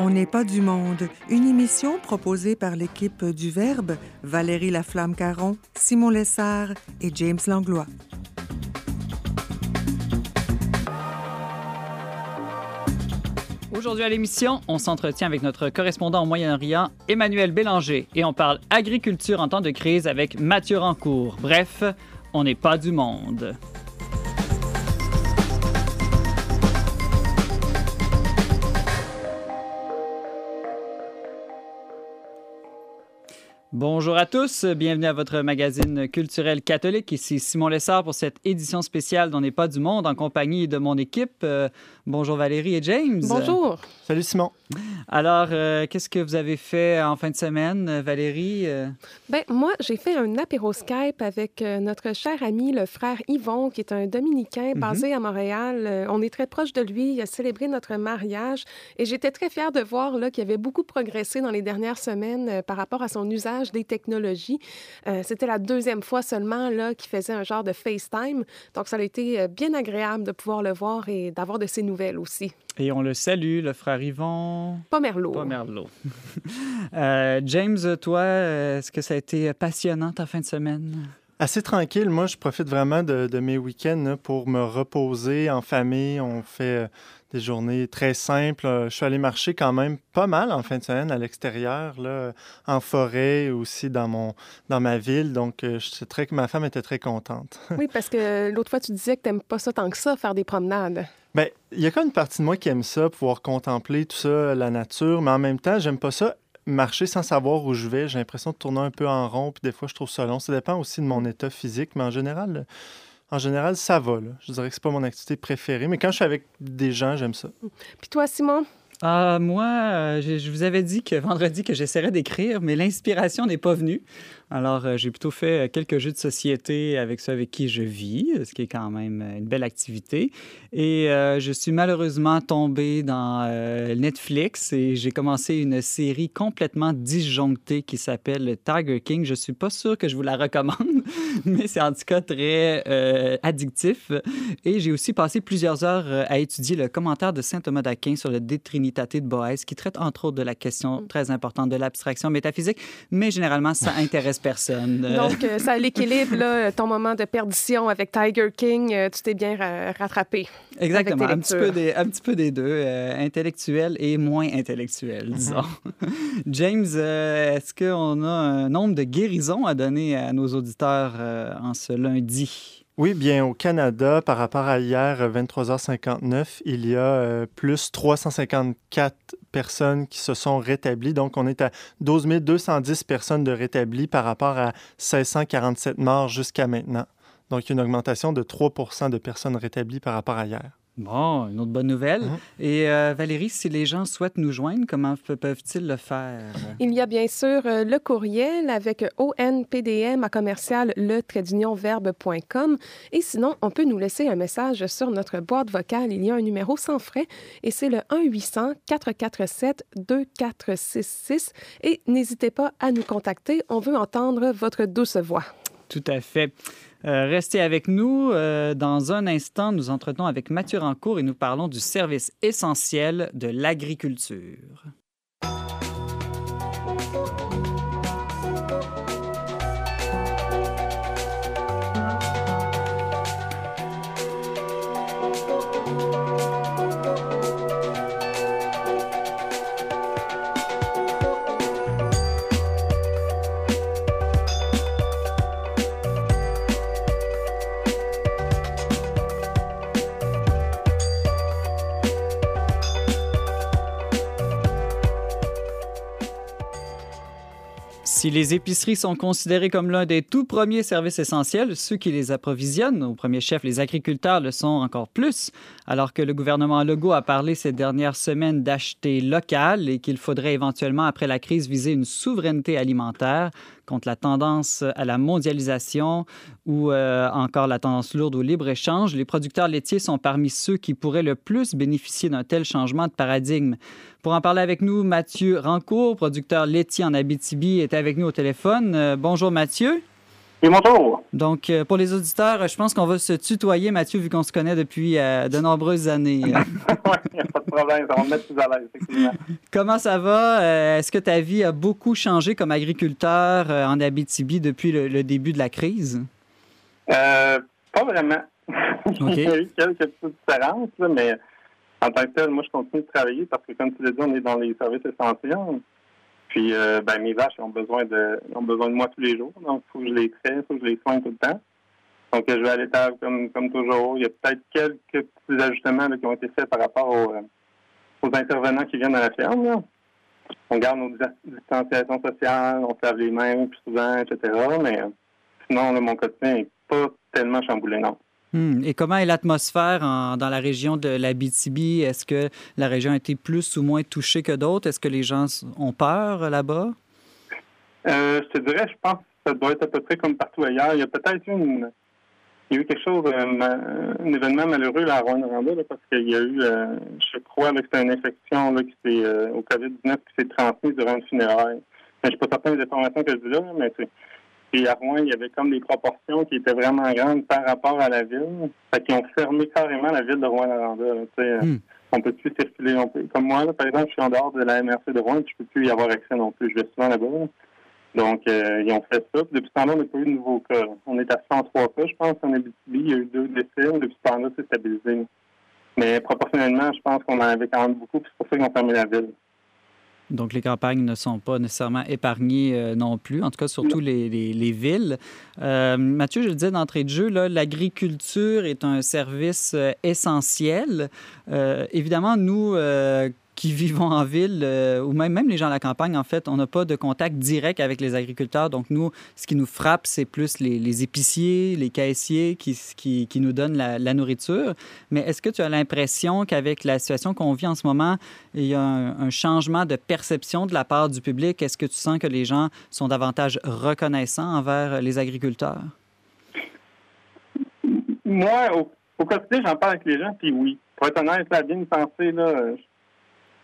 On n'est pas du monde, une émission proposée par l'équipe du Verbe, Valérie Laflamme-Caron, Simon Lessard et James Langlois. Aujourd'hui à l'émission, on s'entretient avec notre correspondant au Moyen-Orient, Emmanuel Bélanger, et on parle agriculture en temps de crise avec Mathieu Rancourt. Bref, on n'est pas du monde. Bonjour à tous, bienvenue à votre magazine culturel catholique. Ici Simon Lessard pour cette édition spéciale d'On n'est pas du monde en compagnie de mon équipe. Euh, bonjour Valérie et James. Bonjour. Salut Simon. Alors, euh, qu'est-ce que vous avez fait en fin de semaine, Valérie? Euh? Ben, moi, j'ai fait un apéro Skype avec notre cher ami, le frère Yvon, qui est un dominicain basé mhm. à Montréal. on est très proche de lui. Il a célébré notre mariage et j'étais très fière de voir qu'il avait beaucoup progressé dans les dernières semaines par rapport à son usage des technologies. Euh, c'était la deuxième fois seulement là qu'il faisait un genre de FaceTime. Donc, ça a été euh, bien agréable de pouvoir le voir et d'avoir de ses nouvelles aussi. Et on le salue, le frère Yvon. Pomerleau. Pomerleau. euh, James, toi, est-ce que ça a été passionnant ta fin de semaine? Assez tranquille. Moi, je profite vraiment de, de mes week-ends pour me reposer en famille. On fait euh, des journées très simples. Euh, je suis allé marcher quand même pas mal en fin de semaine à l'extérieur, là, en forêt, aussi dans, mon, dans ma ville. Donc, euh, je sais très que ma femme était très contente. oui, parce que l'autre fois, tu disais que tu n'aimes pas ça tant que ça, faire des promenades. Bien, il y a quand même une partie de moi qui aime ça, pouvoir contempler tout ça, la nature, mais en même temps, j'aime pas ça marcher sans savoir où je vais. J'ai l'impression de tourner un peu en rond, puis des fois, je trouve ça long. Ça dépend aussi de mon état physique, mais en général, en général, ça va. Je dirais que c'est pas mon activité préférée, mais quand je suis avec des gens, j'aime ça. Puis toi, Simon? Ah, moi, euh, je, vous avais dit que vendredi que j'essaierais d'écrire, mais l'inspiration n'est pas venue. Alors, euh, j'ai plutôt fait euh, quelques jeux de société avec ceux avec qui je vis, euh, ce qui est quand même une belle activité. Et je suis malheureusement tombé dans Netflix et j'ai commencé une série complètement disjonctée qui s'appelle Tiger King. Je suis pas sûr que je vous la recommande, mais c'est en tout cas très addictif. Et j'ai aussi passé plusieurs heures à étudier le commentaire de saint Thomas d'Aquin sur le De Trinitate de Boès, qui traite entre autres de la question très importante de l'abstraction métaphysique, mais généralement, ça intéresse personne. Donc, euh, ça l'équilibre, ton moment de perdition avec Tiger King, euh, tu t'es bien rattrapé. Exactement, un petit, peu des, un petit peu des deux, euh, intellectuel et moins intellectuel, mhm. disons. James, est-ce qu'on a un nombre de guérisons à donner à nos auditeurs en ce lundi? Oui, bien au Canada, par rapport à hier, 23h59, il y a plus 354 personnes qui se sont rétablies. Donc, on est à 12 210 personnes de rétablies par rapport à 1647 morts jusqu'à maintenant. Donc, une augmentation de 3% de personnes rétablies par rapport à hier. Bon, une autre bonne nouvelle. Mhm. Et euh, Valérie, si les gens souhaitent nous joindre, comment peuvent-ils le faire? Il y a bien sûr euh, le courriel avec onpdm à commercial le verbe.com. Et sinon, on peut nous laisser un message sur notre boîte vocale. Il y a un numéro sans frais et c'est le 1-800-447-2466. Et n'hésitez pas à nous contacter. On veut entendre votre douce voix. Tout à fait. Euh, restez avec nous. Euh, dans un instant, nous entretenons avec Mathieu Rancourt et nous parlons du service essentiel de l'agriculture. Si les épiceries sont considérées comme l'un des tout premiers services essentiels, ceux qui les approvisionnent, au premier chef les agriculteurs, le sont encore plus, alors que le gouvernement Legault a parlé ces dernières semaines d'acheter local et qu'il faudrait éventuellement, après la crise, viser une souveraineté alimentaire contre la tendance à la mondialisation ou euh, encore la tendance lourde au libre-échange, les producteurs laitiers sont parmi ceux qui pourraient le plus bénéficier d'un tel changement de paradigme. Pour en parler avec nous, Mathieu Rancourt, producteur laitier en Abitibi, est avec nous au téléphone. Euh, bonjour Mathieu. Et bonjour. Donc, euh, pour les auditeurs, je pense qu'on va se tutoyer, Mathieu, vu qu'on se connaît depuis euh, de nombreuses années. oui, il n'y a pas de problème. Ça va me mettre plus à l'aise, effectivement. Comment ça va? Euh, est-ce que ta vie a beaucoup changé comme agriculteur en Abitibi depuis le, début de la crise? pas vraiment. il y a eu quelques petites différences, mais en tant que tel, moi, je continue de travailler parce que, comme tu l'as dit, on est dans les services essentiels. Puis, euh, ben, mes vaches ont besoin de ont besoin de moi tous les jours. Donc, il faut que je les traite, il faut que je les soigne tout le temps. Donc, je vais à l'étable comme, comme toujours. Il y a peut-être quelques petits ajustements qui ont été faits par rapport aux, euh, intervenants qui viennent à la ferme. On garde nos distanciations sociales, on se lave les mains plus souvent, etc. Mais euh, sinon, mon quotidien n'est pas tellement chamboulé, non. Hmm. Et comment est l'atmosphère dans la région de l'Abitibi? Est-ce que la région a été plus ou moins touchée que d'autres? Est-ce que les gens ont peur là-bas? Euh, je te dirais, je pense que ça doit être à peu près comme partout ailleurs. Il y a peut-être une, il y a eu quelque chose, euh, un événement malheureux là, à Rwanda, parce qu'il y a eu, euh, je crois, que c'était une infection qui s'est, au COVID-19 qui s'est transmise durant une funéraire. Je ne suis pas certain des informations que je dis là, mais c'est puis à Rouen, il y avait comme des proportions qui étaient vraiment grandes par rapport à la ville. Fait qu'ils ont fermé carrément la ville de Rouen-Noranda. Hmm. On peut plus circuler. On peut... Comme moi, par exemple, je suis en dehors de la MRC de Rouen, je peux plus y avoir accès non plus. Je vais souvent là-bas. Donc, euh, ils ont fait ça. depuis ce temps-là, on n'a pas eu de nouveaux cas. On est à 103 cas, je pense, en Abitibi. Il y a eu deux décès. Depuis ce temps-là, c'est stabilisé. Mais proportionnellement, je pense qu'on en avait quand même beaucoup. C'est pour ça qu'ils ont fermé la ville. Donc, les campagnes ne sont pas nécessairement épargnées euh, non plus, en tout cas, surtout les, les, villes. Euh, Mathieu, je le disais d'entrée de jeu, l'agriculture est un service euh, essentiel. évidemment, nous, qui vivons en ville, euh, ou même, même les gens à la campagne, en fait, on n'a pas de contact direct avec les agriculteurs. Donc, nous, ce qui nous frappe, c'est plus les, épiciers, les caissiers qui, qui, nous donnent la, nourriture. Mais est-ce que tu as l'impression qu'avec la situation qu'on vit en ce moment, il y a un, changement de perception de la part du public? Est-ce que tu sens que les gens sont davantage reconnaissants envers les agriculteurs? Moi, au, quotidien, j'en parle avec les gens, puis oui. Pour être honnête, bien pensée, là,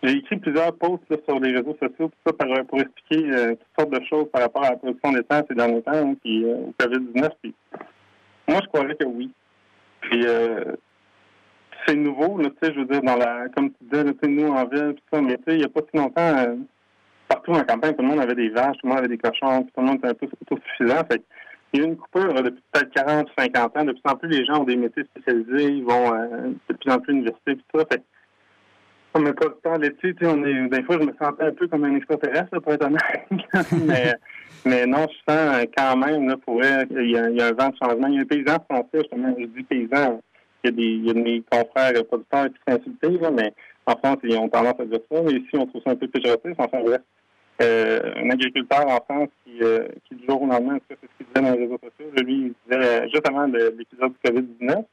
j'ai écrit plusieurs posts sur les réseaux sociaux pour, ça, pour expliquer euh, toutes sortes de choses par rapport à la production temps ces derniers temps, hein, puis euh, au COVID-19. Puis, moi, je croirais que oui. Puis, euh, c'est nouveau, là, je veux dire, dans la, comme tu disais, nous, en ville, tout ça, mais il n'y a pas si longtemps, partout en campagne, tout le monde avait des vaches, tout le monde avait des cochons, tout le monde était un peu autosuffisant. Fait il y a une coupure depuis peut-être 40 ou 50 ans. De plus en plus, les gens ont des métiers spécialisés, ils vont de plus en plus à l'université, tout ça. Fait on met pas le temps là-dessus. On est, des fois, je me sentais un peu comme un extraterrestre, pour être honnête. mais, mais non, je sens quand même, là, pour il y, y a un vent de changement. Il y a un paysan français, justement, je dis paysan. Il y a, des, il y a de mes confrères producteurs qui là, mais en France, ils ont tendance à dire ça. Mais ici, on trouve ça un peu péjoratif. Enfin, bref. Euh, un agriculteur en France qui, euh, qui du jour au lendemain, c'est ce qu'il disait dans les réseaux sociaux, lui, il disait euh, juste avant l'épisode du COVID-19,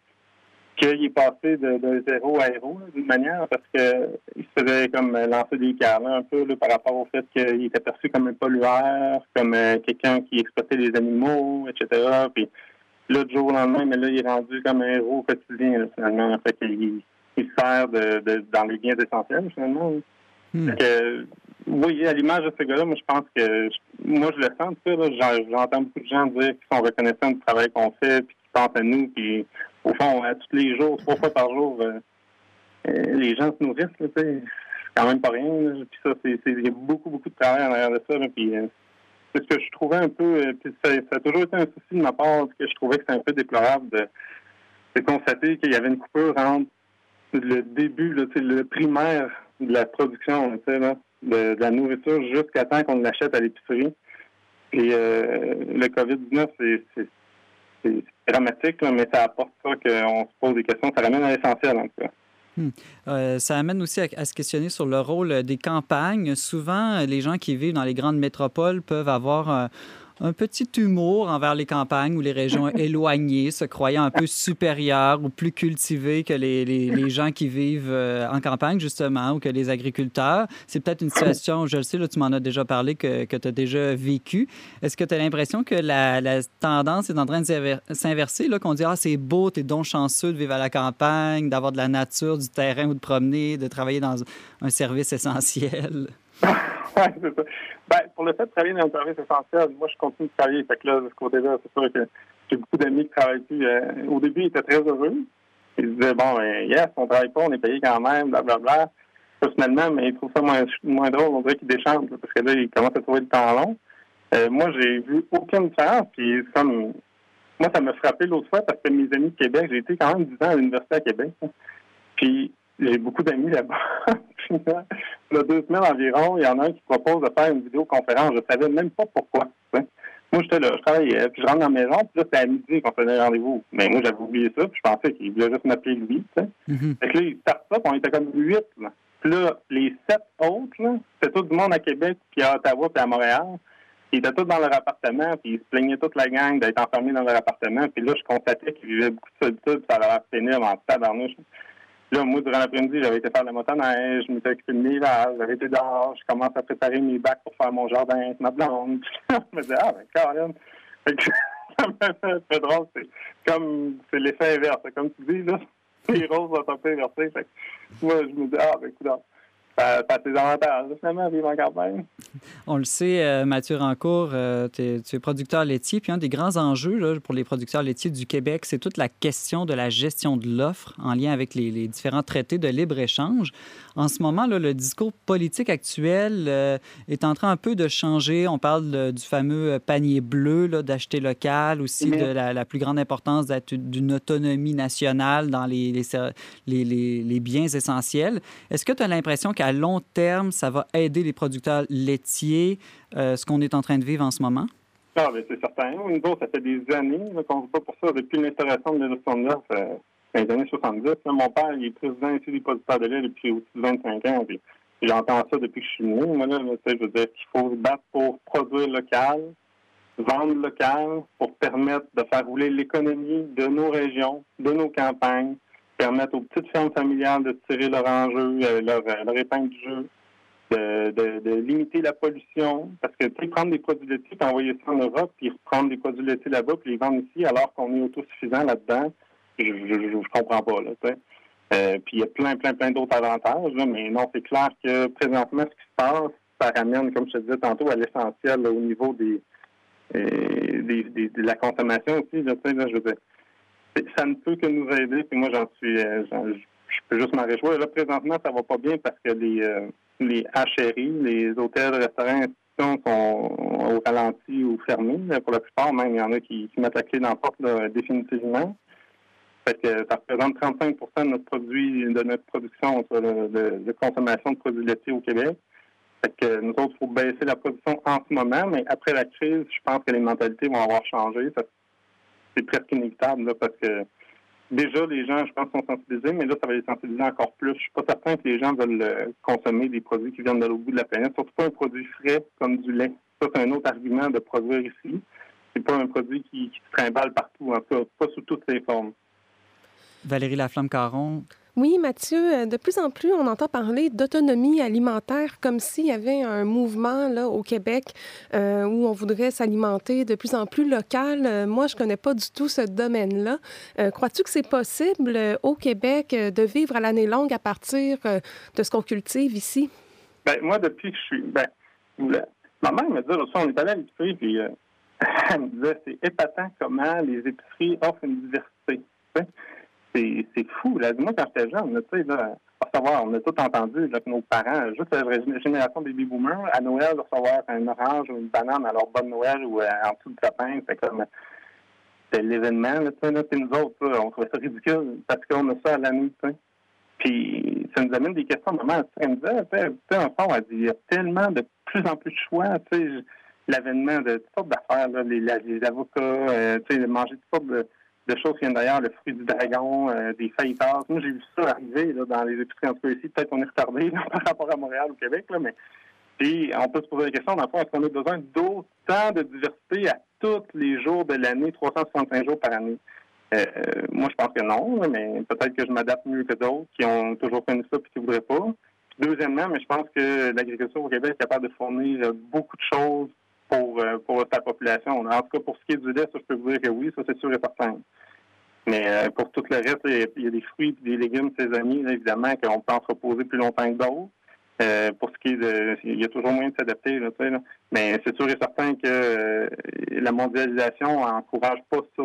qu'il est passé de, de, zéro à héros d'une manière parce qu'il se faisait comme lancer des câbles un peu par rapport au fait qu'il était perçu comme un pollueur, comme euh, quelqu'un qui exploitait les animaux, etc. Puis là, du jour au lendemain, mais là, il est rendu comme un héros quotidien finalement. En fait, il, il sert de, de, dans les biens essentiels finalement. Hmm. oui, à l'image de ce gars-là, moi je pense que moi je le sens ça. J'entends beaucoup de gens dire qu'ils sont reconnaissants du travail qu'on fait, puis qu'ils pensent à nous, puis au fond, tous les jours, trois fois par jour, euh, euh, les gens se nourrissent, c'est quand même pas rien. Puis ça, c'est, il y a beaucoup, beaucoup de travail en arrière de ça. puis euh, c'est ce que je trouvais un peu, puis ça, a toujours été un souci de ma part, que je trouvais que c'était un peu déplorable de, constater qu'il y avait une coupure entre le début, le primaire de la production, de, de, la nourriture jusqu'à temps qu'on l'achète à l'épicerie. Et le COVID-19, c'est c'est dramatique, mais ça apporte ça qu'on se pose des questions. Ça ramène à l'essentiel, en. Hmm. Euh, ça amène aussi à, se questionner sur le rôle des campagnes. Souvent, les gens qui vivent dans les grandes métropoles peuvent avoir euh, un petit humour envers les campagnes ou les régions éloignées, se croyant un peu supérieures ou plus cultivées que les, les, gens qui vivent euh, en campagne, justement, ou que les agriculteurs. C'est peut-être une situation, je le sais, là, tu m'en as déjà parlé, que, que tu as déjà vécu. Est-ce que tu as l'impression que la, la, tendance est en train de s'inverser, qu'on dit, ah, c'est beau, t'es donc chanceux de vivre à la campagne, d'avoir de la nature, du terrain ou de promener, de travailler dans un service essentiel? C'est ça. Ben, pour le fait de travailler dans un service essentiel, moi, je continue de travailler. Fait que là, de ce côté-là, c'est sûr que j'ai beaucoup d'amis qui travaillent plus. Euh, au début, ils étaient très heureux. Ils disaient, bon, ben, yes, on travaille pas, on est payé quand même, blablabla. Personnellement, mais ils trouvent ça moins, moins drôle. On dirait qu'ils déchantent, parce que là, ils commencent à trouver le temps long. Euh, moi, j'ai vu aucune différence. Puis, comme, moi, ça m'a frappé l'autre fois parce que mes amis de Québec, j'ai été quand même 10 ans à l'Université à Québec. Puis, j'ai beaucoup d'amis là-bas. il y a deux semaines environ, il y en a un qui propose de faire une vidéoconférence. Je savais même pas pourquoi. Moi, j'étais là, je travaillais, puis je rentre dans la maison, puis là, c'était à midi qu'on faisait rendez-vous. Mais moi, j'avais oublié ça, puis je pensais qu'il voulait juste m'appeler lui, tu sais. Mm-hmm. Fait que là, il start ça, puis on était comme huit, là. Puis là, les sept autres, c'était tout le monde à Québec, puis à Ottawa, puis à Montréal. Ils étaient tous dans leur appartement, puis ils se plaignaient toute la gang d'être enfermés dans leur appartement. Puis là, je constatais qu'ils vivaient beaucoup de solitude, puis ça l'air pénible en tabarnouche. Là, moi, durant l'après-midi, j'avais été faire la motoneige, je m'étais occupé de mes vaches, j'avais été dehors, je commence à préparer mes bacs pour faire mon jardin avec ma blonde. je me disais, ah, ben, quand même. C'est drôle, c'est comme, c'est l'effet inverse. Comme tu dis, là, les roses vont un peu inversées. moi, je me dis, ah, ben, écoute, ça, ça a ses avantages, finalement, vivre en campagne. On le sait, euh, Mathieu Rancourt, euh, tu es producteur laitier, puis un des grands enjeux là, pour les producteurs laitiers du Québec, c'est toute la question de la gestion de l'offre en lien avec les, les, différents traités de libre-échange. En ce moment, là, le discours politique actuel euh, est en train un peu de changer. On parle du fameux panier bleu, d'acheter local, aussi de la, la, plus grande importance d'une autonomie nationale dans les, les biens essentiels. Est-ce que tu as l'impression qu'à long terme, ça va aider les producteurs laitiers, euh, ce qu'on est en train de vivre en ce moment? Ah, bien, c'est certain. Nous ça fait des années qu'on ne pas pour ça. Depuis l'instauration de l'État euh, dans les années 70, mon père il est président ici des producteurs de lait depuis aussi 25 ans. J'entends ça depuis que je suis né. Moi, là, je veux dire qu'il faut se battre pour produire local, vendre local, pour permettre de faire rouler l'économie de nos régions, de nos campagnes, permettre aux petites fermes familiales de tirer leur enjeu, euh, leur, euh, leur épingle du jeu, de, de, limiter la pollution. Parce que, prendre des produits laitiers, puis envoyer ça en Europe, puis reprendre des produits laitiers là-bas, puis les vendre ici, alors qu'on est autosuffisant là-dedans, je, je, comprends pas, là, tu sais. Euh, puis il y a plein, plein, plein d'autres avantages, là, mais non, c'est clair que présentement, ce qui se passe, ça ramène, comme je te disais tantôt, à l'essentiel au niveau des, euh, des, des, de la consommation aussi. Là, je veux dire, ça ne peut que nous aider. Puis moi, j'en suis, euh, je peux juste m'en réjouir. Là, présentement, ça va pas bien parce que les, euh, les HRI, les hôtels, restaurants, institutions sont au ralenti ou fermés. Pour la plupart, même, il y en a qui, mettent la clé dans la porte définitivement. Fait que ça représente 35% de notre produit, de notre production de, consommation de produits laitiers au Québec. Fait que nous autres, il faut baisser la production en ce moment, mais après la crise, je pense que les mentalités vont avoir changé c'est presque inévitable parce que déjà, les gens, je pense, sont sensibilisés, mais là, ça va les sensibiliser encore plus. Je suis pas certain que les gens veulent euh, consommer des produits qui viennent de l'autre bout de la planète, surtout pas un produit frais comme du lait. Ça, c'est un autre argument de produire ici. C'est pas un produit qui, qui se trimballe partout, en tout cas, pas sous toutes ses formes. Valérie Laflamme-Caron, oui, Mathieu, euh, de plus en plus, on entend parler d'autonomie alimentaire comme s'il y avait un mouvement là, au Québec euh, où on voudrait s'alimenter de plus en plus local. Euh, moi, je connais pas du tout ce domaine-là. Crois-tu que c'est possible au Québec de vivre à l'année longue à partir de ce qu'on cultive ici? Ben, moi, depuis que je suis. Ben, ma mère me dit, on est allé à l'épicerie, puis elle me disait, c'est épatant comment les épiceries offrent une diversité c'est fou. Là. Moi, quand j'étais jeune, tu sais, là, savoir, on a tout entendu que nos parents, juste la génération baby boomers, à Noël, recevoir un orange ou une banane à leur bonne Noël ou euh, en dessous du sapin, c'est comme c'est l'événement, là, tu sais, nous autres, on trouvait ça ridicule parce qu'on a ça à l'année, tu sais. Puis ça nous amène des questions maman, elle me disait, tu sais, il y a tellement de plus en plus de choix, tu sais, l'avènement de toutes sortes d'affaires, les, les, avocats, euh, tu sais, manger toutes sortes de de choses qui viennent d'ailleurs, le fruit du dragon, euh, des faillitas. Moi, j'ai vu ça arriver là, dans les épiceries. En tout cas, ici, peut-être qu'on est retardé par rapport à Montréal ou Québec, là, mais puis on peut se poser la question, dans est-ce qu'on a besoin d'autant de diversité à tous les jours de l'année, 365 jours par année? Euh, moi, je pense que non, mais peut-être que je m'adapte mieux que d'autres qui ont toujours connu ça et qui ne voudraient pas. Deuxièmement, mais je pense que l'agriculture au Québec est capable de fournir beaucoup de choses pour, euh, pour sa population. En tout cas, pour ce qui est du lait, ça, je peux vous dire que oui, ça, c'est sûr et certain. Mais euh, pour tout le reste, il y a des fruits et des légumes saisonniers, là, évidemment, qu'on peut entreposer plus longtemps que d'autres. Euh, pour ce qui est de, il y a toujours moyen de s'adapter, mais c'est sûr et certain que la mondialisation encourage pas ça.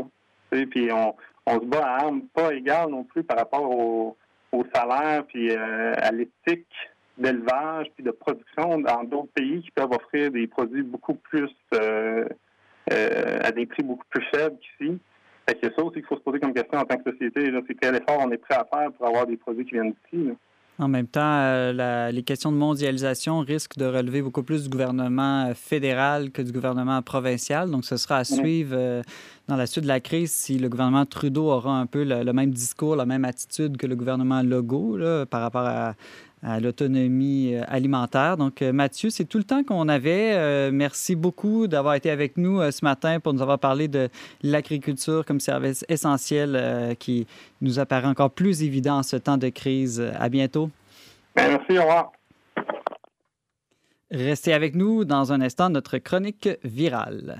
Puis on, on se bat à armes pas égales non plus par rapport au, au salaire puis à l'éthique d'élevage puis de production dans d'autres pays qui peuvent offrir des produits beaucoup plus à des prix beaucoup plus faibles qu'ici. C'est ça aussi qu'il faut se poser comme question en tant que société. C'est quel effort on est prêt à faire pour avoir des produits qui viennent d'ici. En même temps, euh, les questions de mondialisation risquent de relever beaucoup plus du gouvernement euh, fédéral que du gouvernement provincial. Donc, ce sera à suivre euh, dans la suite de la crise si le gouvernement Trudeau aura un peu le, même discours, la même attitude que le gouvernement Legault par rapport à, à l'autonomie euh, alimentaire. Donc, euh, Mathieu, c'est tout le temps qu'on avait. Euh, merci beaucoup d'avoir été avec nous ce matin pour nous avoir parlé de l'agriculture comme service essentiel qui nous apparaît encore plus évident en ce temps de crise. À bientôt. Ben, merci, au revoir. Restez avec nous dans un instant, notre chronique virale.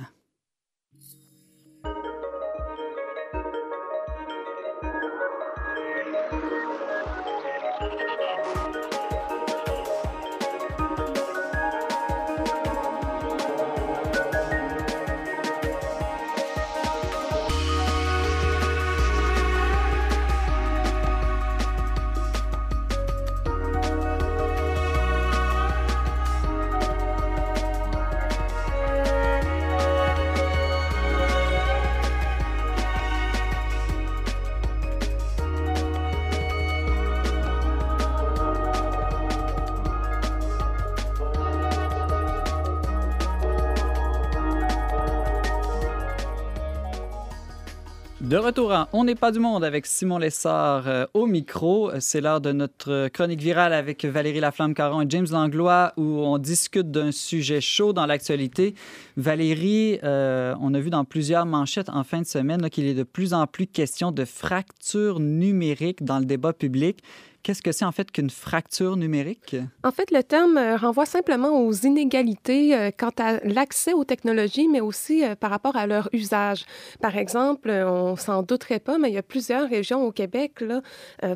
De retour à On n'est pas du monde avec Simon Lessard euh, au micro. C'est l'heure de notre chronique virale avec Valérie Laflamme-Caron et James Langlois où on discute d'un sujet chaud dans l'actualité. Valérie, euh, on a vu dans plusieurs manchettes en fin de semaine qu'il est de plus en plus question de fracture numérique dans le débat public. Qu'est-ce que c'est en fait qu'une fracture numérique? En fait, le terme euh, renvoie simplement aux inégalités euh, quant à l'accès aux technologies, mais aussi euh, par rapport à leur usage. Par exemple, on s'en douterait pas, mais il y a plusieurs régions au Québec là,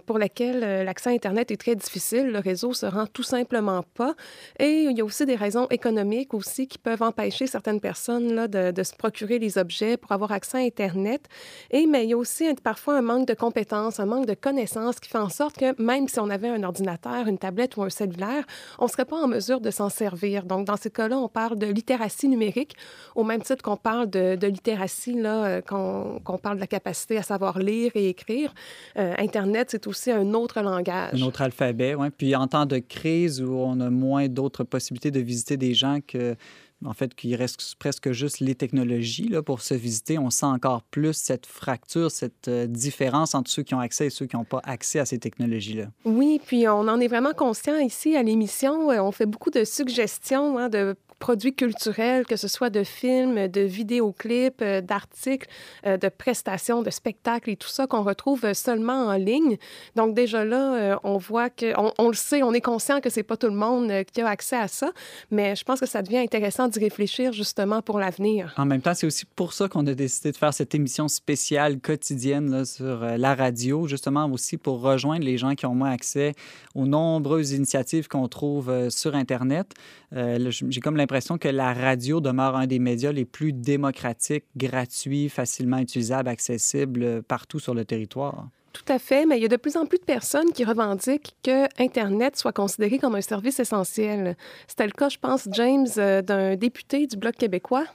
pour lesquelles l'accès à Internet est très difficile. Le réseau se rend tout simplement pas. Et il y a aussi des raisons économiques aussi qui peuvent empêcher certaines personnes là, de, se procurer les objets pour avoir accès à Internet. Et mais il y a aussi parfois un manque de compétences, un manque de connaissances qui fait en sorte que même même si on avait un ordinateur, une tablette ou un cellulaire, on ne serait pas en mesure de s'en servir. Donc, dans ce cas-là, on parle de littératie numérique, au même titre qu'on parle de, littératie, là, euh, qu'on parle de la capacité à savoir lire et écrire. Euh, Internet, c'est aussi un autre langage. Un autre alphabet, oui. Puis en temps de crise où on a moins d'autres possibilités de visiter des gens que en fait, qu'il reste presque juste les technologies pour se visiter, on sent encore plus cette fracture, cette euh, différence entre ceux qui ont accès et ceux qui n'ont pas accès à ces technologies-là. Oui, puis on en est vraiment conscient ici à l'émission. On fait beaucoup de suggestions hein, de produits culturels, que ce soit de films, de vidéoclips, euh, d'articles, euh, de prestations, de spectacles et tout ça qu'on retrouve seulement en ligne. Donc déjà là, euh, on voit que, on, le sait, on est conscient que c'est pas tout le monde qui a accès à ça, mais je pense que ça devient intéressant d'y réfléchir justement pour l'avenir. En même temps, c'est aussi pour ça qu'on a décidé de faire cette émission spéciale quotidienne sur la radio, justement aussi pour rejoindre les gens qui ont moins accès aux nombreuses initiatives qu'on trouve sur Internet. J'ai comme l'impression que la radio demeure un des médias les plus démocratiques, gratuits, facilement utilisables, accessibles euh, partout sur le territoire. Tout à fait, mais il y a de plus en plus de personnes qui revendiquent que Internet soit considéré comme un service essentiel. C'était le cas, je pense, James, euh, d'un député du Bloc québécois.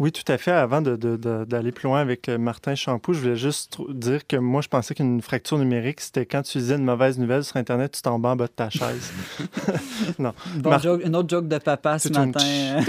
Oui, tout à fait. Avant d'aller de, plus loin avec euh, Martin Champoux, je voulais juste dire que moi, je pensais qu'une fracture numérique, c'était quand tu disais une mauvaise nouvelle sur Internet, tu tombes en bas de ta chaise. non. une autre joke de papa ce matin.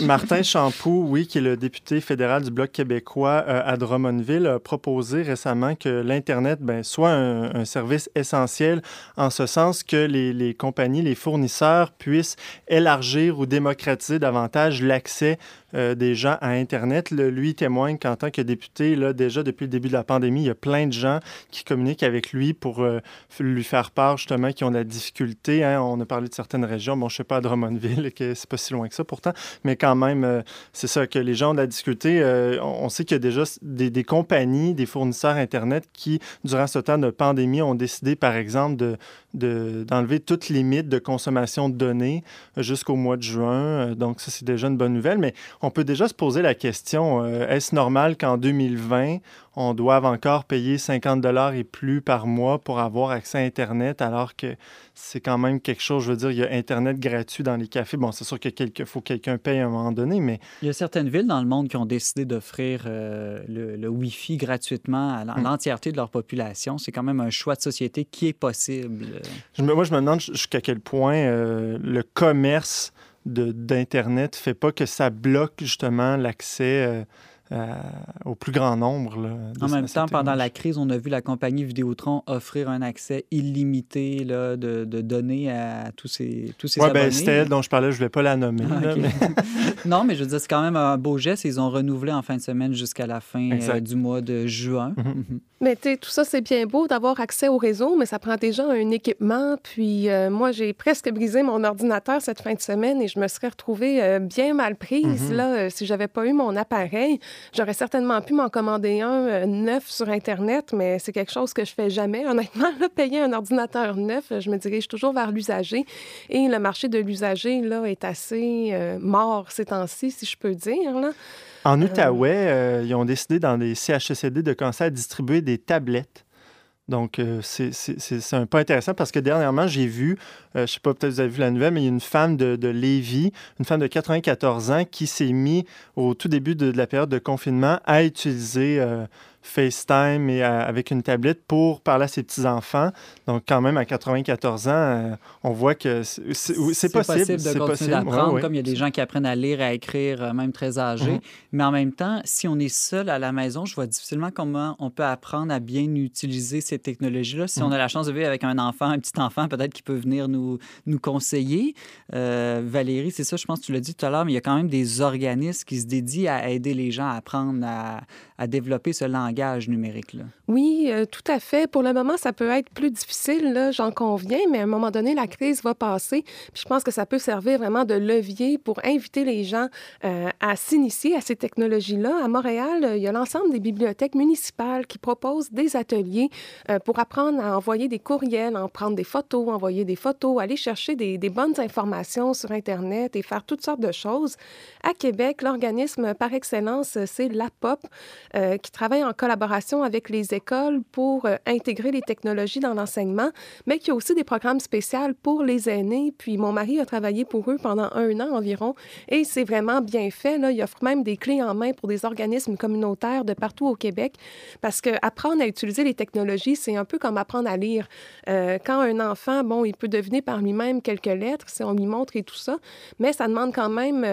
Martin Champoux, oui, qui est le député fédéral du Bloc québécois euh, à Drummondville, a proposé récemment que l'Internet ben, soit un, service essentiel en ce sens que les, les compagnies, les fournisseurs puissent élargir ou démocratiser davantage l'accès euh, des gens à Internet. lui témoigne qu'en tant que député, déjà depuis le début de la pandémie, il y a plein de gens qui communiquent avec lui pour euh, lui faire part justement qui ont de la difficulté. Hein. On a parlé de certaines régions. Bon, je sais pas à Drummondville, que c'est pas si loin que ça pourtant, mais quand même, euh, c'est ça que les gens ont de la difficulté. on sait qu'il y a déjà des, compagnies, des fournisseurs Internet qui, durant ce temps de pandémie, ont décidé, par exemple, de, d'enlever toute limite de consommation de données jusqu'au mois de juin. Donc, ça, c'est déjà une bonne nouvelle. Mais on peut déjà se poser la question, est-ce normal qu'en 2020, on doive encore payer 50 dollars et plus par mois pour avoir accès à Internet, alors que c'est quand même quelque chose, je veux dire, il y a Internet gratuit dans les cafés. Bon, c'est sûr qu'il faut que quelqu'un paye à un moment donné, mais... Il y a certaines villes dans le monde qui ont décidé d'offrir euh, le, Wi-Fi gratuitement à mm. l'entièreté de leur population. C'est quand même un choix de société qui est possible. moi, je me demande jusqu'à quel point euh, le commerce d'Internet ne fait pas que ça bloque justement l'accès... Euh, euh, au plus grand nombre. en même temps, pendant la crise, on a vu la compagnie Vidéotron offrir un accès illimité là, de, de, données à tous ces, tous ces ouais, ben, c'était elle dont je parlais, je ne vais pas la nommer. Ah, non, mais je veux dire, c'est quand même un beau geste. Ils ont renouvelé en fin de semaine jusqu'à la fin euh, du mois de juin. Mhm. Mhm. Mais tout ça, c'est bien beau d'avoir accès au réseau, mais ça prend déjà un équipement. Puis euh, moi, j'ai presque brisé mon ordinateur cette fin de semaine et je me serais retrouvée bien mal prise mhm. là, si j'avais pas eu mon appareil. J'aurais certainement pu m'en commander un euh, neuf sur Internet, mais c'est quelque chose que je fais jamais. Honnêtement, là, payer un ordinateur neuf, je me dirige toujours vers l'usager. Et le marché de l'usager, là, est assez euh, mort ces temps-ci, si je peux dire. En euh, Outaouais, ils ont décidé dans les CHSLD de commencer à distribuer des tablettes donc, euh, c'est un peu intéressant parce que dernièrement, j'ai vu, euh, je ne sais pas, peut-être vous avez vu la nouvelle, mais il y a une femme de, de une femme de 94 ans qui s'est mise au tout début de, la période de confinement à utiliser euh, FaceTime et avec une tablette pour parler à ses petits-enfants. Donc, quand même, à 94 ans, euh, on voit que c'est possible. C'est possible de continuer d'apprendre, comme il y a des gens qui apprennent à lire, à écrire, euh, même très âgés. Mhm. Mais en même temps, si on est seul à la maison, je vois difficilement comment on peut apprendre à bien utiliser ces technologies-là. Si on mhm. a la chance de vivre avec un enfant, un petit enfant, peut-être qui peut venir nous, nous conseiller. Euh, Valérie, c'est ça, je pense que tu l'as dit tout à l'heure, mais il y a quand même des organismes qui se dédient à aider les gens à apprendre à, à développer ce langage Oui, euh, tout à fait. Pour le moment, ça peut être plus difficile, j'en conviens, mais à un moment donné, la crise va passer. Puis je pense que ça peut servir vraiment de levier pour inviter les gens euh, à s'initier à ces technologies-là. À Montréal, il y a l'ensemble des bibliothèques municipales qui proposent des ateliers euh, pour apprendre à envoyer des courriels, en prendre des photos, envoyer des photos, aller chercher des, des bonnes informations sur Internet et faire toutes sortes de choses. À Québec, l'organisme par excellence, c'est l'APOP. Euh, qui travaille en collaboration avec les écoles pour euh, intégrer les technologies dans l'enseignement, mais qui a aussi des programmes spéciaux pour les aînés. Puis mon mari a travaillé pour eux pendant un an environ et c'est vraiment bien fait. Là. Il offre même des clés en main pour des organismes communautaires de partout au Québec parce que apprendre à utiliser les technologies, c'est un peu comme apprendre à lire. Euh, quand un enfant, bon, il peut deviner par lui-même quelques lettres si on lui montre et tout ça, mais ça demande quand même,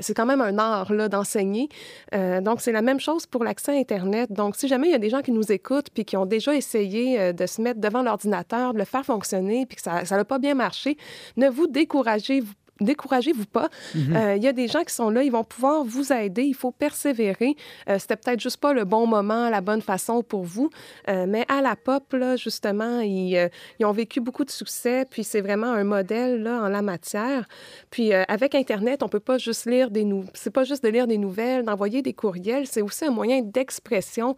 c'est quand même un art d'enseigner. donc c'est la même chose pour l'accès à Internet. Donc, si jamais il y a des gens qui nous écoutent puis qui ont déjà essayé euh, de se mettre devant l'ordinateur, de le faire fonctionner puis que ça n'a pas bien marché, ne vous découragez découragez-vous pas. Mhm. Euh, il y a des gens qui sont là, ils vont pouvoir vous aider. Il faut persévérer. Euh, C'était peut-être juste pas le bon moment, la bonne façon pour vous, euh, mais à la pop, là, justement, ils, euh, ils, ont vécu beaucoup de succès, puis c'est vraiment un modèle là, en la matière. Puis avec Internet, on peut pas juste lire des nou c'est pas juste de lire des nouvelles, d'envoyer des courriels, c'est aussi un moyen d'expression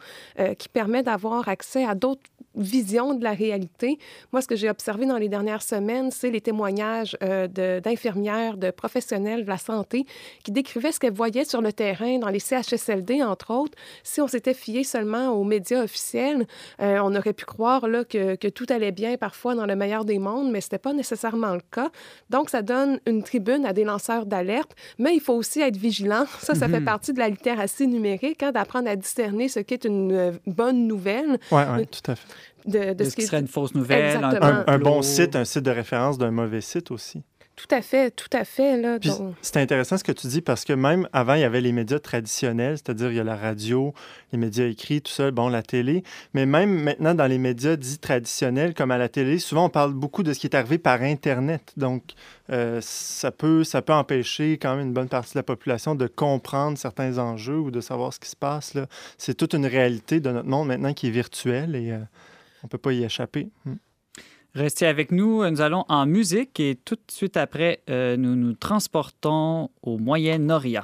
qui permet d'avoir accès à d'autres vision de la réalité. Moi, ce que j'ai observé dans les dernières semaines, c'est les témoignages euh, de, professionnels de la santé qui décrivaient ce qu'elles voyaient sur le terrain, dans les CHSLD, entre autres. Si on s'était fié seulement aux médias officiels, euh, on aurait pu croire là, que, que, tout allait bien parfois dans le meilleur des mondes, mais ce n'était pas nécessairement le cas. Donc, ça donne une tribune à des lanceurs d'alerte, mais il faut aussi être vigilant. Ça, ça fait mhm. partie de la littératie numérique, hein, d'apprendre à discerner ce qui est une euh, bonne nouvelle. Oui, tout à fait de, ce, qui serait une fausse nouvelle. Un, bon site, un site de référence d'un mauvais site aussi. Tout à fait, tout à fait. Là, C'est intéressant ce que tu dis parce que même avant, il y avait les médias traditionnels, c'est-à-dire il y a la radio, les médias écrits, tout ça, bon, la télé. Mais même maintenant, dans les médias dits traditionnels, comme à la télé, souvent on parle beaucoup de ce qui est arrivé par Internet. Donc, euh, ça, peut, ça peut empêcher quand même une bonne partie de la population de comprendre certains enjeux ou de savoir ce qui se passe. C'est toute une réalité de notre monde maintenant qui est virtuel et... Euh, on ne peut pas y échapper. Hmm. Restez avec nous, nous allons en musique et tout de suite après, euh, nous nous transportons au Moyen-Orient.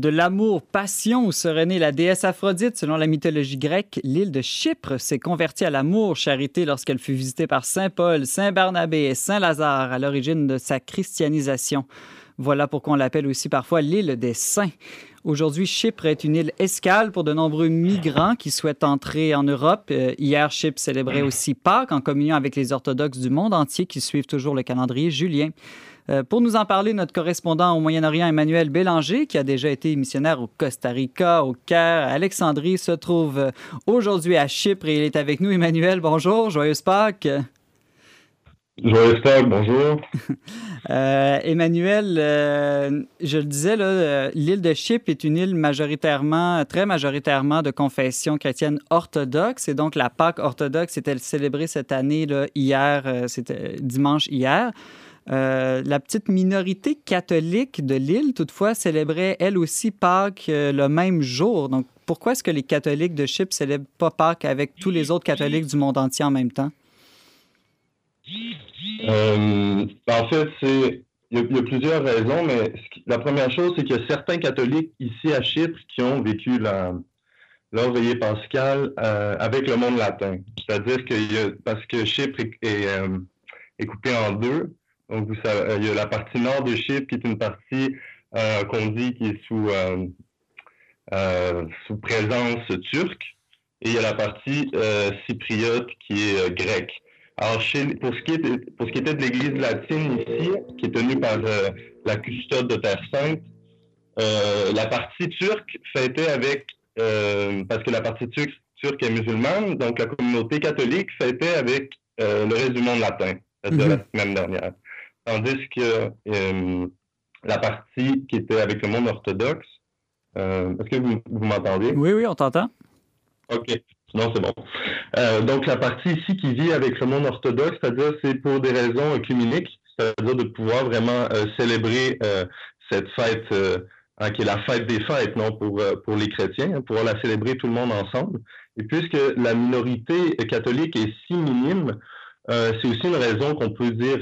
De l'amour, passion, où serait née la déesse Aphrodite selon la mythologie grecque, l'île de Chypre s'est convertie à l'amour, charité, lorsqu'elle fut visitée par Saint Paul, Saint Barnabé et Saint Lazare à l'origine de sa christianisation. Voilà pourquoi on l'appelle aussi parfois l'île des saints. Aujourd'hui, Chypre est une île escale pour de nombreux migrants qui souhaitent entrer en Europe. Euh, hier, Chypre célébrait aussi Pâques en communion avec les orthodoxes du monde entier qui suivent toujours le calendrier julien. Euh, pour nous en parler, notre correspondant au Moyen-Orient, Emmanuel Bélanger, qui a déjà été missionnaire au Costa Rica, au Caire, à Alexandrie, se trouve euh, aujourd'hui à Chypre et il est avec nous. Emmanuel, bonjour, joyeuse Pâques. Joyeux Pâques, bonjour. Euh, Emmanuel, euh, je le disais, là, euh, l'île de Chypre est une île majoritairement, très majoritairement de confession chrétienne orthodoxe. Et donc, la Pâque orthodoxe était célébrée cette année, là, hier, c'était dimanche hier. Euh, la petite minorité catholique de l'île, toutefois, célébrait elle aussi Pâques euh, le même jour. Donc, pourquoi est-ce que les catholiques de Chypre célèbrent pas Pâques avec tous les autres catholiques du monde entier en même temps? Euh, en fait, c'est il y, a, plusieurs raisons, mais la première chose, c'est qu'il y a certains catholiques ici à Chypre qui ont vécu la, leur veillée pascale avec le monde latin. C'est-à-dire que parce que Chypre est, est, est coupé en deux. Donc, vous savez, il y a la partie nord de Chypre qui est une partie euh, qu'on dit qui est sous, euh, euh, sous présence turque. Et il y a la partie euh, cypriote qui est euh, grecque. Alors, chez, pour, ce qui est, pour ce qui était de l'Église latine ici, qui est tenue par euh, la custode de Terre Sainte, euh, la partie turque fêtait avec, euh, parce que la partie turque, turque et musulmane, donc la communauté catholique fêtait avec le reste du monde latin, c'est-à-dire la semaine dernière. Tandis que la partie qui était avec le monde orthodoxe, est-ce que vous, vous m'entendez? Oui, oui, on t'entend. OK. Non, c'est bon. Euh, donc, la partie ici qui vit avec le monde orthodoxe, c'est-à-dire c'est pour des raisons œcuméniques, c'est-à-dire de pouvoir vraiment euh, célébrer euh, cette fête hein, qui est la fête des fêtes, non, pour, pour les chrétiens, hein, pouvoir la célébrer tout le monde ensemble. Et puisque la minorité catholique est si minime, c'est aussi une raison qu'on peut dire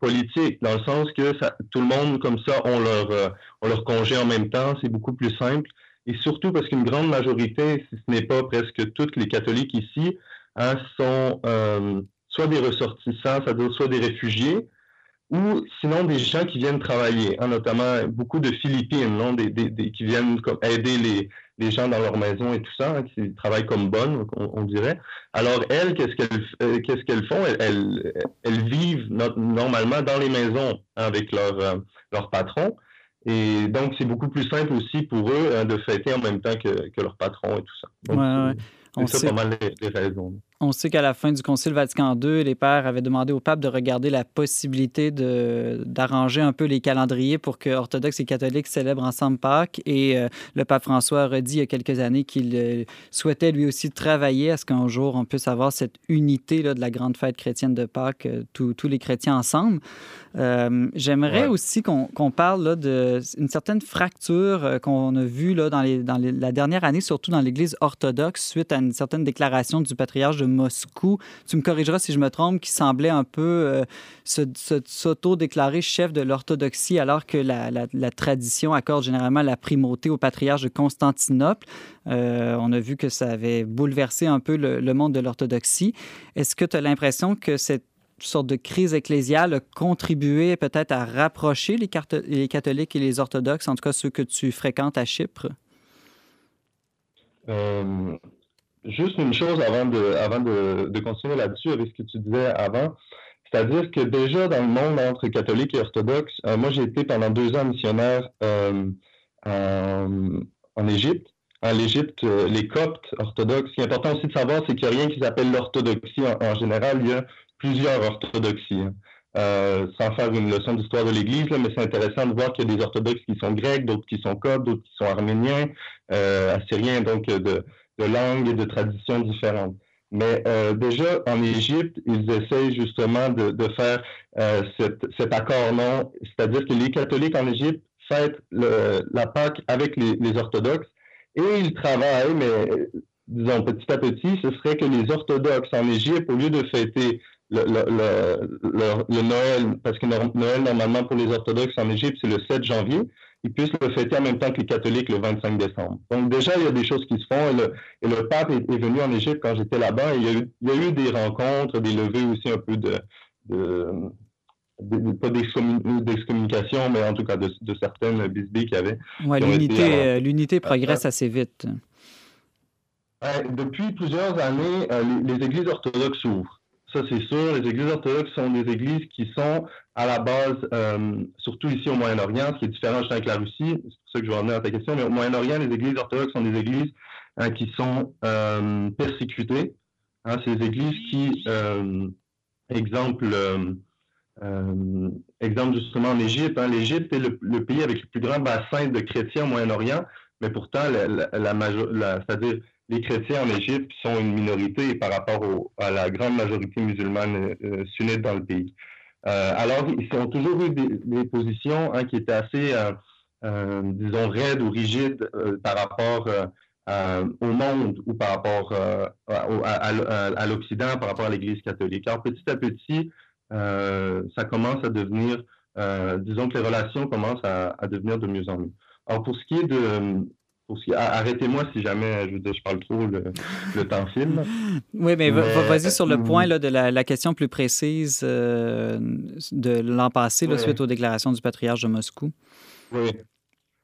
politique, dans le sens que ça, tout le monde, comme ça, ont leur, ont leur congé en même temps, c'est beaucoup plus simple. Et surtout parce qu'une grande majorité, si ce n'est pas presque toutes les catholiques ici, hein, sont euh, soit des ressortissants, c'est-à-dire soit des réfugiés, ou sinon des gens qui viennent travailler, hein, notamment beaucoup de Philippines, non, des, des, qui viennent aider les, les, gens dans leur maison et tout ça, hein, qui travaillent comme bonnes, on, dirait. Alors elles, qu'est-ce qu'elles euh, qu'est-ce qu'elles font? Elles, elles, vivent normalement dans les maisons avec leur, euh, leur patron. Et donc, c'est beaucoup plus simple aussi pour eux hein, de fêter en même temps que, que leur patron et tout ça. Donc, ouais, ouais. C'est pas mal les raisons. On sait qu'à la fin du Concile Vatican II, les pères avaient demandé au pape de regarder la possibilité d'arranger un peu les calendriers pour que orthodoxes et catholiques célèbrent ensemble Pâques. Et euh, le pape François a redit il y a quelques années qu'il euh, souhaitait lui aussi travailler à ce qu'un jour on puisse avoir cette unité là, de la grande fête chrétienne de Pâques, euh, tous les chrétiens ensemble. J'aimerais aussi qu'on parle d'une certaine fracture qu'on a vue là, dans, les, dans la dernière année, surtout dans l'Église orthodoxe, suite à une certaine déclaration du patriarche de Moscou, tu me corrigeras si je me trompe, qui semblait un peu euh, s'auto-déclarer chef de l'orthodoxie alors que la, tradition accorde généralement la primauté au patriarche de Constantinople. Euh, on a vu que ça avait bouleversé un peu le, monde de l'orthodoxie. Est-ce que tu as l'impression que cette sorte de crise ecclésiale a contribué peut-être à rapprocher les, catholiques et les orthodoxes, en tout cas ceux que tu fréquentes à Chypre? Euh, Juste une chose avant de, avant de, de continuer là-dessus avec ce que tu disais avant. C'est-à-dire que déjà dans le monde entre catholiques et orthodoxes, euh, moi j'ai été pendant deux ans missionnaire euh, en, en Égypte. En Égypte, euh, les Coptes orthodoxes, ce qui est important aussi de savoir, c'est qu'il n'y a rien qui s'appelle l'orthodoxie en, général. Il y a plusieurs orthodoxies. Hein. sans faire une leçon d'histoire de l'Église, mais c'est intéressant de voir qu'il y a des orthodoxes qui sont grecs, d'autres qui sont coptes, d'autres qui sont arméniens, assyriens, donc de, de langues et de traditions différentes. Mais euh, déjà, en Égypte, ils essayent justement de, de faire euh, cet, cet, accord non, c'est-à-dire que les catholiques en Égypte fêtent le, la Pâque avec les, les, orthodoxes et ils travaillent, mais disons petit à petit, ce serait que les orthodoxes en Égypte, au lieu de fêter le, le, le, Noël, parce que Noël, normalement, pour les orthodoxes en Égypte, c'est le 7 janvier, ils puissent le fêter en même temps que les catholiques le 25 décembre. Donc déjà, il y a des choses qui se font. Et le, pape est, venu en Égypte quand j'étais là-bas. Il, y a eu des rencontres, des levées aussi un peu de, de, pas d'excommunication, mais en tout cas de, certaines bisbées qui avaient. Ouais, l'unité, l'unité progresse assez vite. depuis plusieurs années, euh, les églises orthodoxes s'ouvrent. Ça, c'est sûr. Les églises orthodoxes sont des églises qui sont à la base, euh, surtout ici au Moyen-Orient, ce qui est différent avec la Russie, c'est pour ça que je vais revenir à ta question, mais au Moyen-Orient, les églises orthodoxes sont des églises hein, qui sont euh, persécutées. Hein, c'est des églises qui, euh, exemple, exemple justement en Égypte, hein, l'Égypte est le, pays avec le plus grand bassin de chrétiens au Moyen-Orient, mais pourtant, la, la, la c'est-à-dire les chrétiens en Égypte sont une minorité par rapport à la grande majorité musulmane euh, sunnite dans le pays. Euh, alors, ils ont toujours eu des, positions hein, qui étaient assez, euh, euh, disons, raides ou rigides par rapport au monde ou par rapport à, l'Occident, par rapport à l'Église catholique. Alors, petit à petit, ça commence à devenir, disons que les relations commencent à, à, devenir de mieux en mieux. Alors, pour ce qui est de, Arrêtez-moi si jamais je, je parle trop, le, temps file. Oui, mais, vas-y sur le point là, de la, question plus précise euh, de l'an passé, suite aux déclarations du patriarche de Moscou. Oui.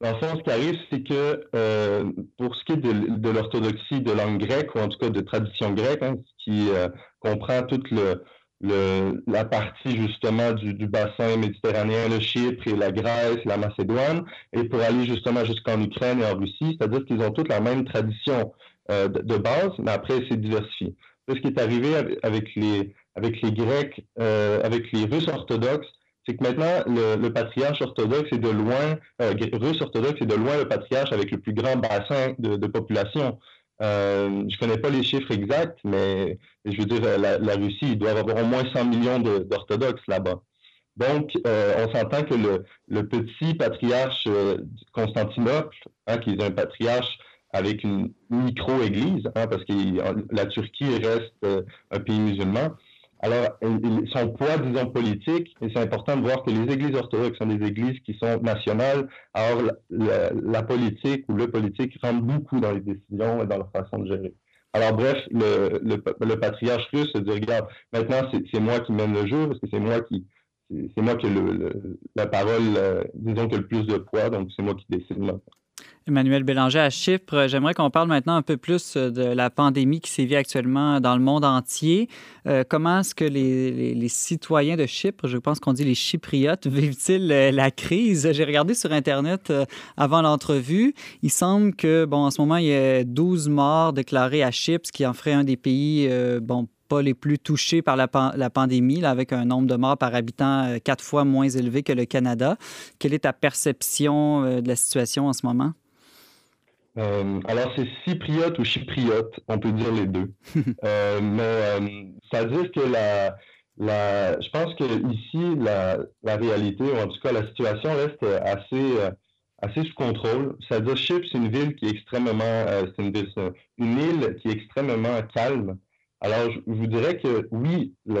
Dans le fond, ce qui arrive, c'est que euh, pour ce qui est de, l'orthodoxie de langue grecque, ou en tout cas de tradition grecque, hein, qui euh, comprend toute le, le, la partie justement du, du, bassin méditerranéen, le Chypre et la Grèce, la Macédoine, et pour aller justement jusqu'en Ukraine et en Russie, c'est-à-dire qu'ils ont toutes la même tradition de, base, mais après, c'est diversifié. Ce qui est arrivé avec les, avec les Grecs, avec les Russes orthodoxes, c'est que maintenant, le, patriarche orthodoxe est de loin, russe orthodoxe est de loin le patriarche avec le plus grand bassin de, de population. Euh, je ne connais pas les chiffres exacts, mais je veux dire, la, Russie, il doit avoir au moins 100 millions d'orthodoxes là-bas. Donc, euh, on s'entend que le, petit patriarche euh, Constantinople, hein, qui est un patriarche avec une micro-église, hein, parce que la Turquie reste un pays musulman, alors, son poids, disons, politique, et c'est important de voir que les églises orthodoxes sont des églises qui sont nationales. Alors, la, politique ou le politique rentre beaucoup dans les décisions et dans leur façon de gérer. Alors, bref, le, le, patriarche russe se dit, regarde, maintenant, c'est moi qui mène le jeu, parce que c'est moi qui, c'est moi qui ai la parole, euh, disons, qui a le plus de poids, donc c'est moi qui décide maintenant. Emmanuel Bélanger à Chypre. J'aimerais qu'on parle maintenant un peu plus euh, de la pandémie qui sévit actuellement dans le monde entier. Euh, comment est-ce que les, citoyens de Chypre, je pense qu'on dit les Chypriotes, vivent-ils euh, la crise? J'ai regardé sur Internet avant l'entrevue. Il semble que, bon, en ce moment, il y a 12 morts déclarés à Chypre, ce qui en ferait un des pays, bon, pas les plus touchés par la, la pandémie, là, avec un nombre de morts par habitant quatre fois moins élevé que le Canada. Quelle est ta perception de la situation en ce moment? Euh, alors, c'est cypriote ou chypriote, on peut dire les deux. euh, mais euh, ça veut dire que la, la, je pense que ici, la, la, réalité, ou en tout cas la situation reste assez, assez sous contrôle. Ça veut dire Chypre, c'est une ville qui est extrêmement, euh, c'est une, une île qui est extrêmement calme. Alors, je, vous dirais que oui, il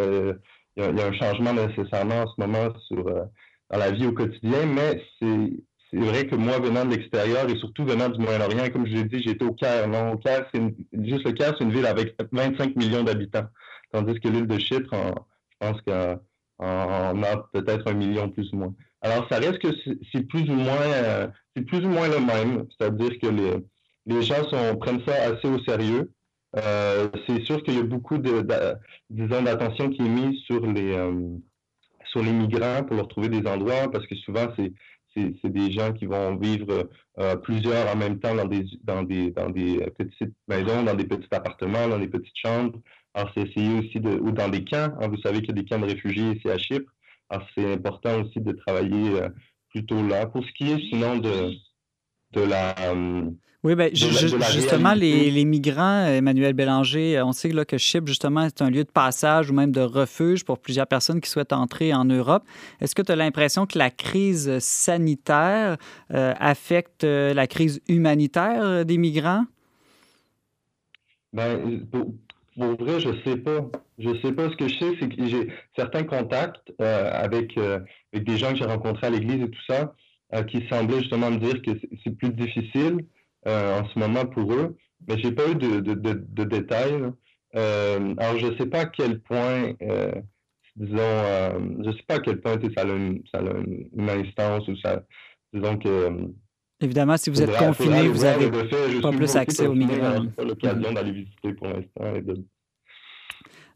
y, a un changement nécessairement en ce moment sur, dans la vie au quotidien, mais c'est vrai que moi, venant de l'extérieur et surtout venant du Moyen-Orient, comme je l'ai dit, j'étais au Caire. Non, au Caire, c'est juste le Caire, c'est une ville avec 25 millions d'habitants. Tandis que l'île de Chypre, je pense qu'en a peut-être un million plus ou moins. Alors, ça reste que c'est plus ou moins euh, c'est plus ou moins le même. C'est-à-dire que les, gens prennent ça assez au sérieux. Euh, c'est sûr qu'il y a beaucoup de, disons, d'attention qui est mise sur les euh, sur les migrants pour leur trouver des endroits parce que souvent c'est c'est des gens qui vont vivre euh, plusieurs en même temps dans des, dans, des, dans des petites maisons, dans des petits appartements, dans des petites chambres. C'est essayer aussi ou dans des camps. Hein, vous savez qu'il y a des camps de réfugiés ici à Chypre. Alors, c'est important aussi de travailler euh, plutôt là. Pour ce qui est sinon de, de la, euh, oui, bien, justement, les, migrants, Emmanuel Bélanger, on sait là, que Chypre, justement, est un lieu de passage ou même de refuge pour plusieurs personnes qui souhaitent entrer en Europe. Est-ce que tu as l'impression que la crise sanitaire euh, affecte euh, la crise humanitaire euh, des migrants? Ben, pour, vrai, je ne sais pas. Je sais pas. Ce que je sais, c'est que j'ai certains contacts avec, avec des gens que j'ai rencontrés à l'église et tout ça, qui semblaient justement me dire que c'est plus difficile. Euh, en ce moment pour eux, mais j'ai pas eu de, de, de, détails. Euh, alors, je sais pas à quel point, euh, disons, je sais pas à quel point ça a une, ça a une, instance ou ça, disons que Évidemment, si vous êtes confiné, vous n'avez pas plus accès aux migrants. pas l'occasion d'aller visiter pour l'instant.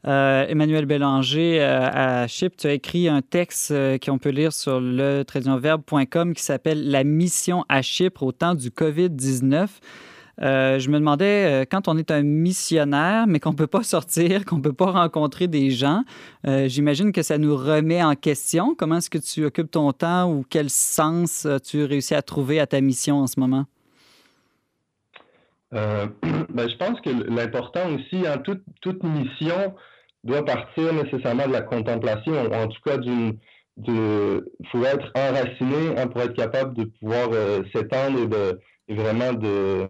Euh, Emmanuel Bélanger, à Chypre, tu as écrit un texte qu'on peut lire sur le verbe.com qui s'appelle La mission à Chypre au temps du COVID-19. Euh, je me demandais, euh, quand on est un missionnaire, mais qu'on ne peut pas sortir, qu'on ne peut pas rencontrer des gens, j'imagine que ça nous remet en question. Comment est-ce que tu occupes ton temps ou quel sens as-tu réussi à trouver à ta mission en ce moment? Ben, je pense que l'important aussi, en toute, toute mission, doit partir nécessairement de la contemplation, en tout cas d'une de faut être enraciné hein, pour être capable de pouvoir euh, s'étendre et, de, vraiment de,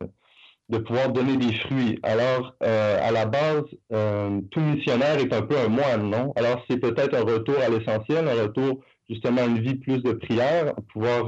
de pouvoir donner des fruits. Alors, euh, à la base, euh, tout missionnaire est un peu un moine, non? Alors, c'est peut-être un retour à l'essentiel, un retour justement à une vie plus de prière, pouvoir,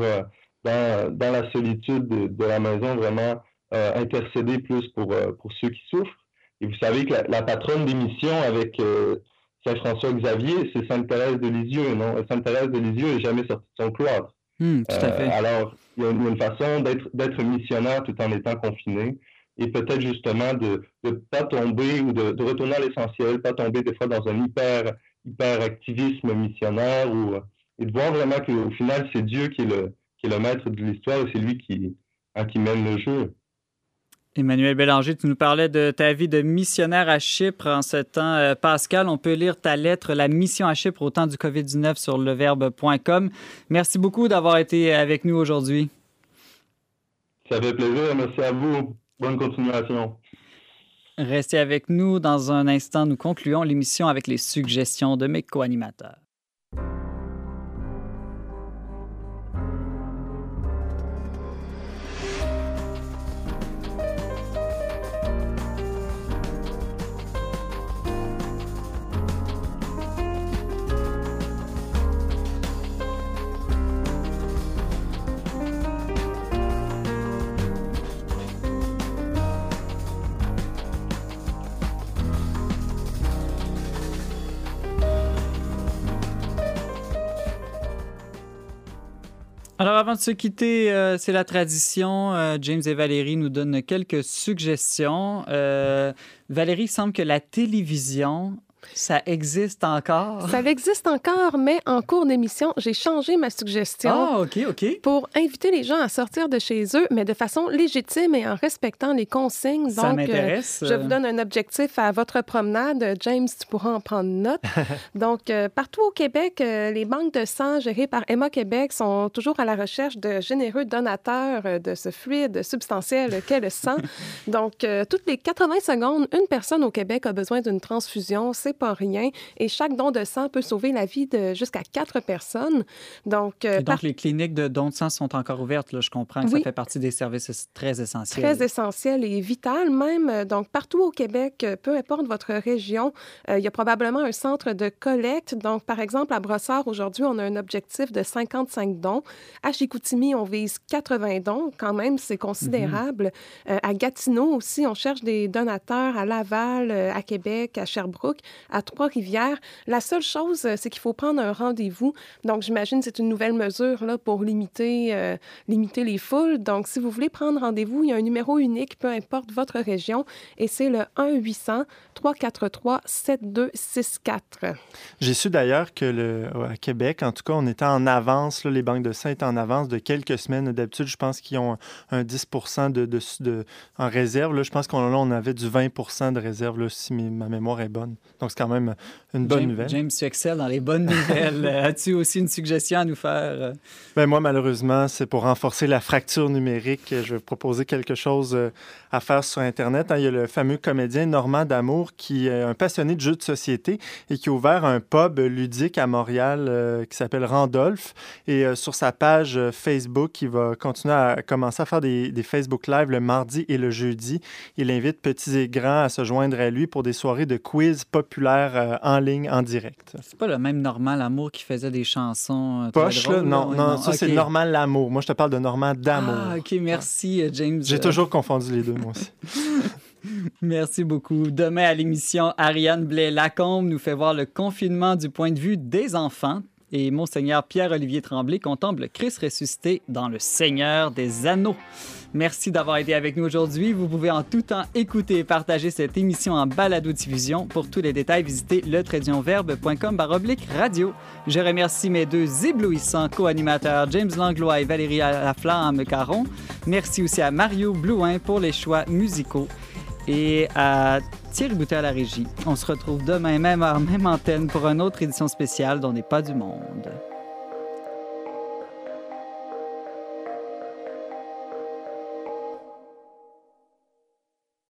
dans, dans, la solitude de, de, la maison, vraiment intercéder plus pour, pour ceux qui souffrent. Et vous savez que la, patronne d'émission avec euh, Saint-François Xavier, c'est Sainte-Thérèse de Lisieux, non? Sainte-Thérèse de Lisieux n'est jamais sortie de son cloître. Hmm, tout à fait. Euh, alors, il y, a une façon d'être missionnaire tout en étant confiné et peut-être justement de ne pas tomber ou de, retourner à l'essentiel, pas tomber des fois dans un hyper, hyper activisme missionnaire ou, et de voir vraiment qu'au final, c'est Dieu qui est, le, qui est le maître de l'histoire et c'est lui qui, hein, qui mène le jeu. Emmanuel Bélanger, tu nous parlais de ta vie de missionnaire à Chypre en ce temps euh, pascal. On peut lire ta lettre La mission à Chypre au temps du COVID-19 sur leverbe.com. Merci beaucoup d'avoir été avec nous aujourd'hui. Ça fait plaisir. Merci à vous. Bonne continuation. Restez avec nous. Dans un instant, nous concluons l'émission avec les suggestions de mes co-animateurs. Alors avant de se quitter, euh, c'est la tradition. Euh, James et Valérie nous donnent quelques suggestions. Euh, Valérie semble que la télévision ça existe encore? Ça existe encore, mais en cours d'émission, j'ai changé ma suggestion. Ah, OK, OK. Pour inviter les gens à sortir de chez eux, mais de façon légitime et en respectant les consignes. Ça m'intéresse. je vous donne un objectif à votre promenade. James, tu pourras en prendre note. Donc, euh, partout au Québec, euh, les banques de sang gérées par Emma Québec sont toujours à la recherche de généreux donateurs euh, de ce fluide substantiel qu'est le sang. Donc, toutes les 80 secondes, une personne au Québec a besoin d'une transfusion. C'est pas rien. Et chaque don de sang peut sauver la vie de jusqu'à quatre personnes. Donc, euh, donc les cliniques de don de sang sont encore ouvertes. Là. Je comprends que ça fait partie des services très essentiels. Très essentiels et vital même. Euh, donc, partout au Québec, euh, peu importe votre région, il y a probablement un centre de collecte. Donc, par exemple, à Brossard, aujourd'hui, on a un objectif de 55 dons. À Chicoutimi, on vise 80 dons. Quand même, c'est considérable. Mhm. à Gatineau aussi, on cherche des donateurs à Laval, à Québec, à Sherbrooke à Trois-Rivières. La seule chose, euh, c'est qu'il faut prendre un rendez-vous. Donc, j'imagine que c'est une nouvelle mesure là, pour limiter, euh, limiter les foules. Donc, si vous voulez prendre rendez-vous, il y a un numéro unique, peu importe votre région, et c'est le 1-800-343-7264. J'ai su d'ailleurs que le, à Québec, en tout cas, on était en avance, les banques de sang étaient en avance de quelques semaines. D'habitude, je pense qu'ils ont un 10 de, de, en réserve. Là, je pense qu'on on avait du 20% de réserve, là, si ma mémoire est bonne. C'est quand même une bonne nouvelle. James, tu excelles dans les bonnes nouvelles. As-tu aussi une suggestion à nous faire? Ben, moi, malheureusement, c'est pour renforcer la fracture numérique. Je vais proposer quelque chose euh, à faire sur Internet. Hein. Il y a le fameux comédien Normand D'Amour qui est un passionné de jeux de société et qui a ouvert un pub ludique à Montréal euh, qui s'appelle Randolph. Et euh, sur sa page Facebook, il va continuer à commencer à faire des, des Facebook Live le mardi et le jeudi. Il invite petits et grands à se joindre à lui pour des soirées de quiz populaires euh, en ligne, en direct. C'est pas le même Normal Lamour qui faisait des chansons. Euh, Poche, là? Non, non, ça, c'est Normal Lamour. Moi, je te parle de Normand D'Amour. Ah, OK, merci, euh, James. J'ai toujours confondu les deux, moi aussi. Merci beaucoup. Demain à l'émission, Ariane Blais-Lacombe nous fait voir le confinement du point de vue des enfants. Et Monseigneur Pierre-Olivier Tremblay contemple Christ ressuscité dans le Seigneur des Anneaux. Merci d'avoir été avec nous aujourd'hui. Vous pouvez en tout temps écouter et partager cette émission en balado-diffusion. Pour tous les détails, visitez le baroblique radio. Je remercie mes deux éblouissants co-animateurs, James Langlois et Valérie Laflamme Caron. Merci aussi à Mario Blouin pour les choix musicaux et à Thierry Boutet à la régie. On se retrouve demain, même heure, même antenne, pour une autre édition spéciale dont n'est pas du monde.